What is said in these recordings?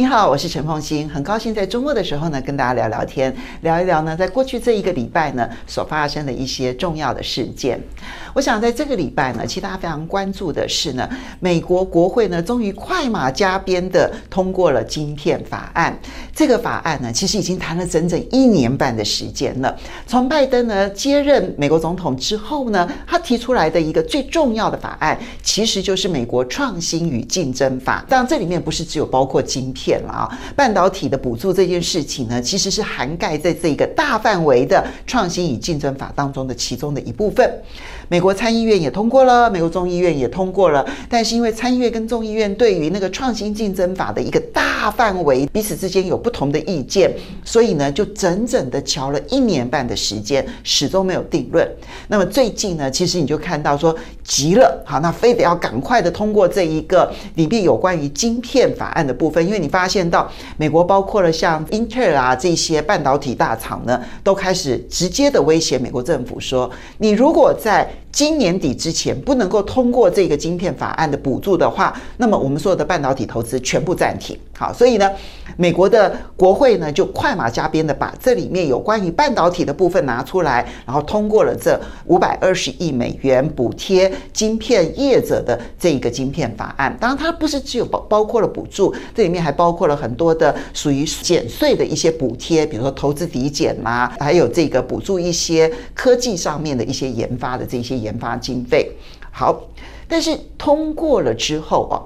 你好，我是陈凤欣，很高兴在周末的时候呢，跟大家聊聊天，聊一聊呢，在过去这一个礼拜呢，所发生的一些重要的事件。我想在这个礼拜呢，其实大家非常关注的是呢，美国国会呢，终于快马加鞭的通过了晶片法案。这个法案呢，其实已经谈了整整一年半的时间了。从拜登呢接任美国总统之后呢，他提出来的一个最重要的法案，其实就是美国创新与竞争法。当然，这里面不是只有包括晶片。了啊，半导体的补助这件事情呢，其实是涵盖在这个大范围的创新与竞争法当中的其中的一部分。美国参议院也通过了，美国众议院也通过了，但是因为参议院跟众议院对于那个创新竞争法的一个大范围彼此之间有不同的意见，所以呢，就整整的乔了一年半的时间，始终没有定论。那么最近呢，其实你就看到说急了，好，那非得要赶快的通过这一个里面有关于晶片法案的部分，因为你发现到美国包括了像英特尔啊这些半导体大厂呢，都开始直接的威胁美国政府说，你如果在今年底之前不能够通过这个晶片法案的补助的话，那么我们所有的半导体投资全部暂停。好，所以呢，美国的国会呢就快马加鞭的把这里面有关于半导体的部分拿出来，然后通过了这五百二十亿美元补贴晶片业者的这一个晶片法案。当然，它不是只有包包括了补助，这里面还包括了很多的属于减税的一些补贴，比如说投资抵减啦，还有这个补助一些科技上面的一些研发的这些。研发经费好，但是通过了之后啊，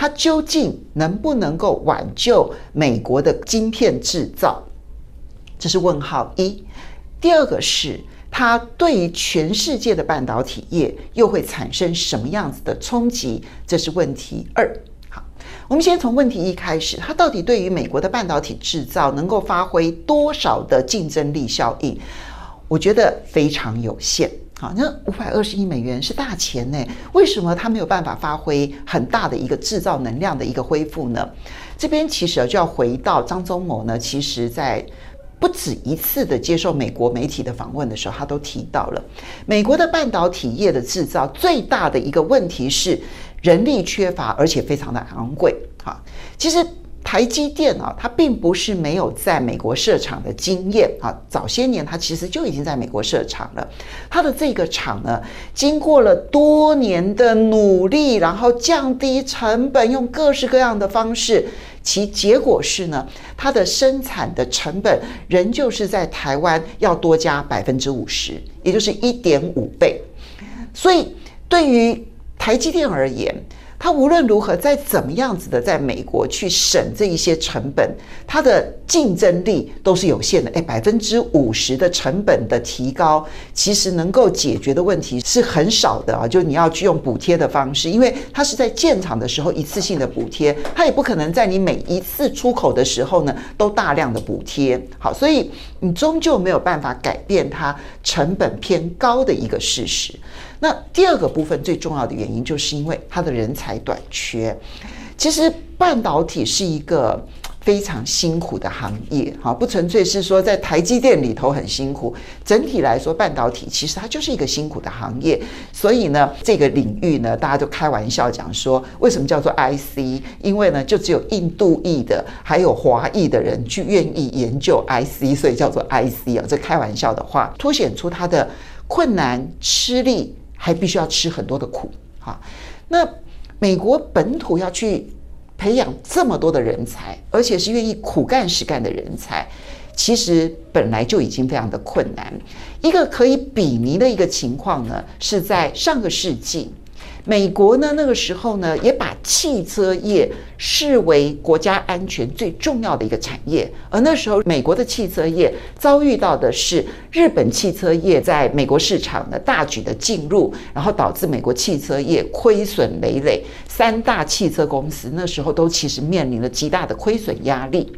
它究竟能不能够挽救美国的晶片制造？这是问号一。第二个是它对于全世界的半导体业又会产生什么样子的冲击？这是问题二。好，我们先从问题一开始，它到底对于美国的半导体制造能够发挥多少的竞争力效应？我觉得非常有限。好，那五百二十亿美元是大钱呢，为什么它没有办法发挥很大的一个制造能量的一个恢复呢？这边其实就要回到张忠谋呢，其实在不止一次的接受美国媒体的访问的时候，他都提到了美国的半导体业的制造最大的一个问题是人力缺乏，而且非常的昂贵。好，其实。台积电啊，它并不是没有在美国设厂的经验啊。早些年，它其实就已经在美国设厂了。它的这个厂呢，经过了多年的努力，然后降低成本，用各式各样的方式，其结果是呢，它的生产的成本仍旧是在台湾要多加百分之五十，也就是一点五倍。所以，对于台积电而言，它无论如何，再怎么样子的，在美国去省这一些成本，它的竞争力都是有限的。诶，百分之五十的成本的提高，其实能够解决的问题是很少的啊。就你要去用补贴的方式，因为它是在建厂的时候一次性的补贴，它也不可能在你每一次出口的时候呢都大量的补贴。好，所以你终究没有办法改变它成本偏高的一个事实。那第二个部分最重要的原因，就是因为它的人才短缺。其实半导体是一个非常辛苦的行业，哈，不纯粹是说在台积电里头很辛苦。整体来说，半导体其实它就是一个辛苦的行业。所以呢，这个领域呢，大家都开玩笑讲说，为什么叫做 IC？因为呢，就只有印度裔的，还有华裔的人去愿意研究 IC，所以叫做 IC 啊。这开玩笑的话，凸显出它的困难、吃力。还必须要吃很多的苦，哈。那美国本土要去培养这么多的人才，而且是愿意苦干实干的人才，其实本来就已经非常的困难。一个可以比拟的一个情况呢，是在上个世纪。美国呢，那个时候呢，汽车业视为国家安全最重要的一个产业。而那时候，美国的汽车业遭遇到的是日本汽车业在美国市场的大举的进入，然后导致美国汽车业亏损累累。三大汽车公司那时候都其实面临了极大的亏损压力。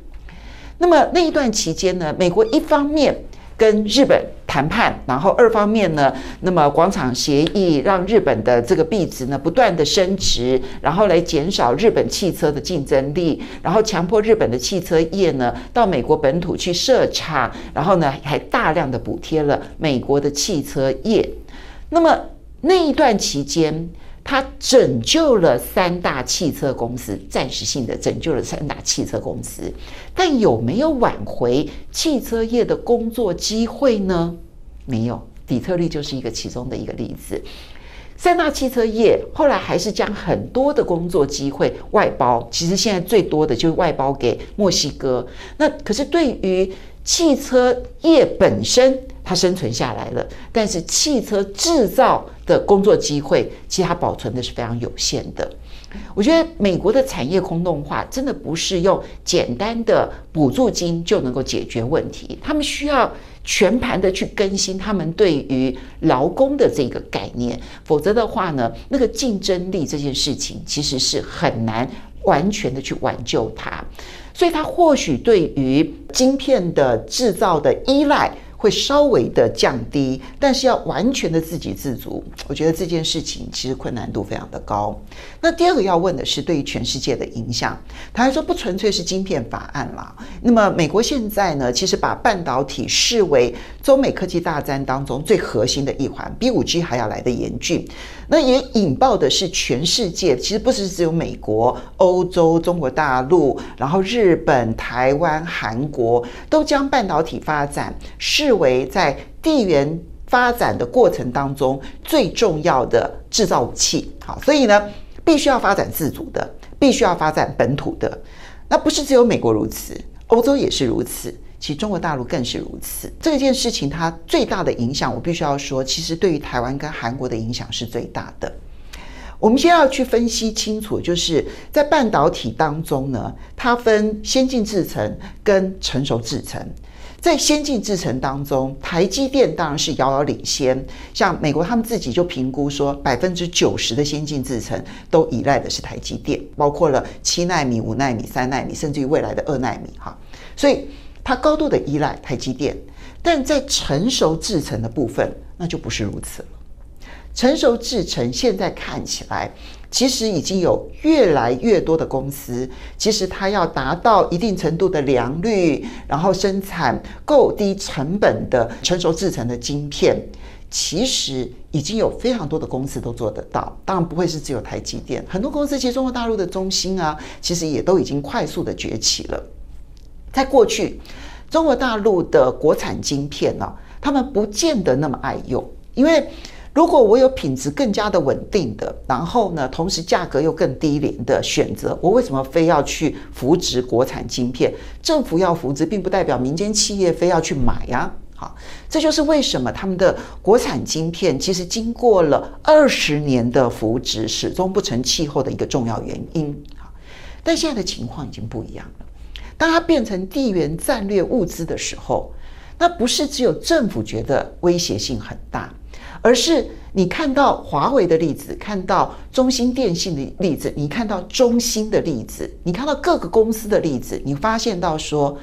那么那一段期间呢，美国一方面跟日本谈判，然后二方面呢，那么广场协议让日本的这个币值呢不断的升值，然后来减少日本汽车的竞争力，然后强迫日本的汽车业呢到美国本土去设厂，然后呢还大量的补贴了美国的汽车业。那么那一段期间，他拯救了三大汽车公司，暂时性的拯救了三大汽车公司，但有没有挽回汽车业的工作机会呢？没有，底特律就是一个其中的一个例子。三大汽车业后来还是将很多的工作机会外包，其实现在最多的就是外包给墨西哥。那可是对于汽车业本身，它生存下来了，但是汽车制造的工作机会，其实它保存的是非常有限的。我觉得美国的产业空洞化真的不是用简单的补助金就能够解决问题，他们需要。全盘的去更新他们对于劳工的这个概念，否则的话呢，那个竞争力这件事情其实是很难完全的去挽救它，所以它或许对于晶片的制造的依赖。会稍微的降低，但是要完全的自给自足，我觉得这件事情其实困难度非常的高。那第二个要问的是对于全世界的影响，他还说不纯粹是晶片法案啦。那么美国现在呢，其实把半导体视为中美科技大战当中最核心的一环，比五 G 还要来得严峻。那也引爆的是全世界，其实不是只有美国、欧洲、中国大陆，然后日本、台湾、韩国都将半导体发展视为在地缘发展的过程当中最重要的制造武器。好，所以呢，必须要发展自主的，必须要发展本土的。那不是只有美国如此，欧洲也是如此。其实中国大陆更是如此。这件事情它最大的影响，我必须要说，其实对于台湾跟韩国的影响是最大的。我们先要去分析清楚，就是在半导体当中呢，它分先进制程跟成熟制程。在先进制程当中，台积电当然是遥遥领先。像美国他们自己就评估说，百分之九十的先进制程都依赖的是台积电，包括了七奈米、五奈米、三奈米，甚至于未来的二奈米。哈，所以。它高度的依赖台积电，但在成熟制程的部分，那就不是如此了。成熟制程现在看起来，其实已经有越来越多的公司，其实它要达到一定程度的良率，然后生产够低成本的成熟制程的晶片，其实已经有非常多的公司都做得到。当然不会是只有台积电，很多公司，其实中国大陆的中芯啊，其实也都已经快速的崛起了。在过去，中国大陆的国产晶片呢，他们不见得那么爱用，因为如果我有品质更加的稳定的，然后呢，同时价格又更低廉的选择，我为什么非要去扶植国产晶片？政府要扶植，并不代表民间企业非要去买呀。好，这就是为什么他们的国产晶片其实经过了二十年的扶植，始终不成气候的一个重要原因。好，但现在的情况已经不一样了。当它变成地缘战略物资的时候，那不是只有政府觉得威胁性很大，而是你看到华为的例子，看到中兴电信的例子，你看到中芯的例子，你看到各个公司的例子，你发现到说，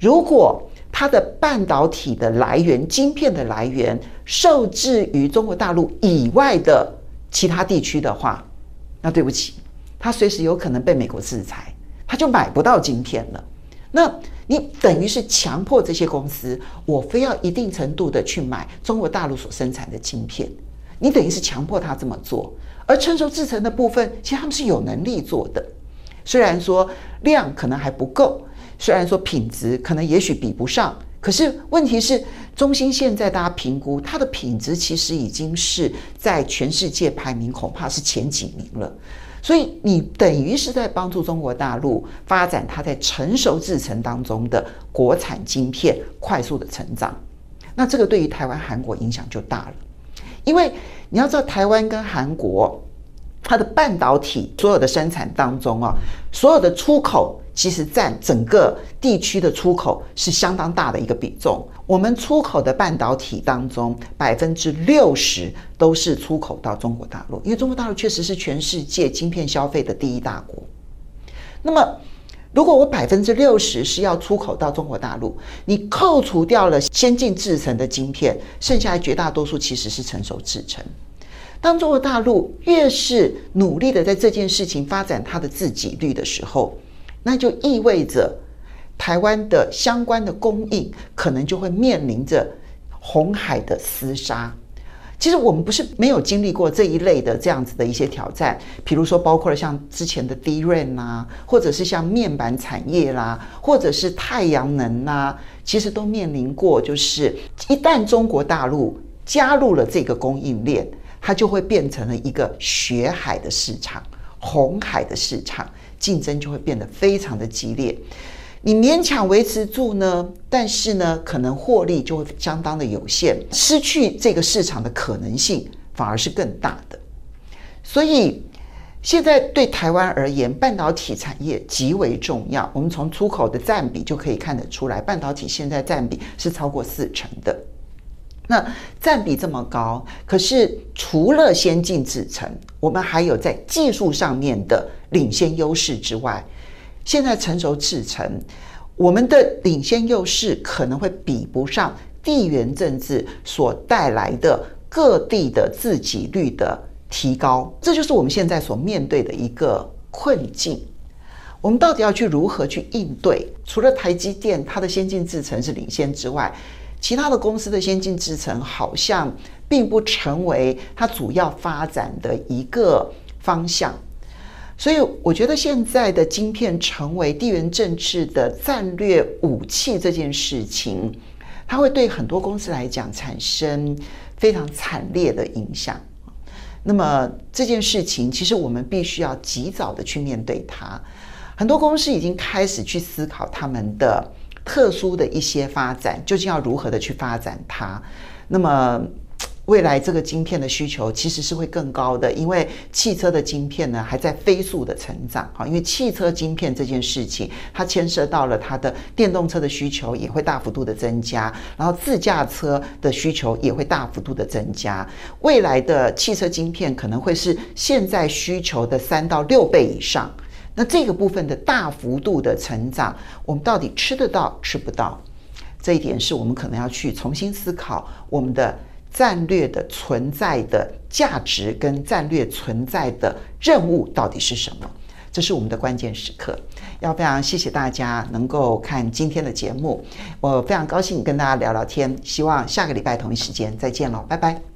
如果它的半导体的来源、晶片的来源受制于中国大陆以外的其他地区的话，那对不起，它随时有可能被美国制裁，它就买不到晶片了。那你等于是强迫这些公司，我非要一定程度的去买中国大陆所生产的晶片，你等于是强迫他这么做。而成熟制程的部分，其实他们是有能力做的，虽然说量可能还不够，虽然说品质可能也许比不上，可是问题是，中芯现在大家评估它的品质，其实已经是在全世界排名恐怕是前几名了。所以你等于是在帮助中国大陆发展它在成熟制程当中的国产晶片快速的成长，那这个对于台湾、韩国影响就大了，因为你要知道台湾跟韩国它的半导体所有的生产当中啊，所有的出口。其实占整个地区的出口是相当大的一个比重。我们出口的半导体当中，百分之六十都是出口到中国大陆，因为中国大陆确实是全世界晶片消费的第一大国。那么，如果我百分之六十是要出口到中国大陆，你扣除掉了先进制程的晶片，剩下的绝大多数其实是成熟制程。当中国大陆越是努力的在这件事情发展它的自给率的时候，那就意味着，台湾的相关的供应可能就会面临着红海的厮杀。其实我们不是没有经历过这一类的这样子的一些挑战，比如说包括了像之前的 DRAM 啊，或者是像面板产业啦，或者是太阳能啊，其实都面临过，就是一旦中国大陆加入了这个供应链，它就会变成了一个血海的市场、红海的市场，竞争就会变得非常的激烈。你勉强维持住呢，但是呢，可能获利就会相当的有限，失去这个市场的可能性反而是更大的。所以现在对台湾而言，半导体产业极为重要。我们从出口的占比就可以看得出来，半导体现在占比是超过四成的。那占比这么高，可是除了先进制程，我们还有在技术上面的领先优势之外。现在成熟制程，我们的领先优势可能会比不上地缘政治所带来的各地的自给率的提高，这就是我们现在所面对的一个困境。我们到底要去如何去应对？除了台积电它的先进制程是领先之外，其他的公司的先进制程好像并不成为它主要发展的一个方向。所以，我觉得现在的晶片成为地缘政治的战略武器这件事情，它会对很多公司来讲产生非常惨烈的影响。那么这件事情，其实我们必须要及早的去面对它。很多公司已经开始去思考他们的特殊的一些发展，究竟要如何的去发展它。那么。未来这个晶片的需求其实是会更高的，因为汽车的晶片呢还在飞速的成长啊。因为汽车晶片这件事情，它牵涉到了它的电动车的需求也会大幅度的增加，然后自驾车的需求也会大幅度的增加。未来的汽车晶片可能会是现在需求的三到六倍以上。那这个部分的大幅度的成长，我们到底吃得到吃不到？这一点是我们可能要去重新思考我们的。战略的存在的价值跟战略存在的任务到底是什么？这是我们的关键时刻。要非常谢谢大家能够看今天的节目，我非常高兴跟大家聊聊天。希望下个礼拜同一时间再见喽，拜拜。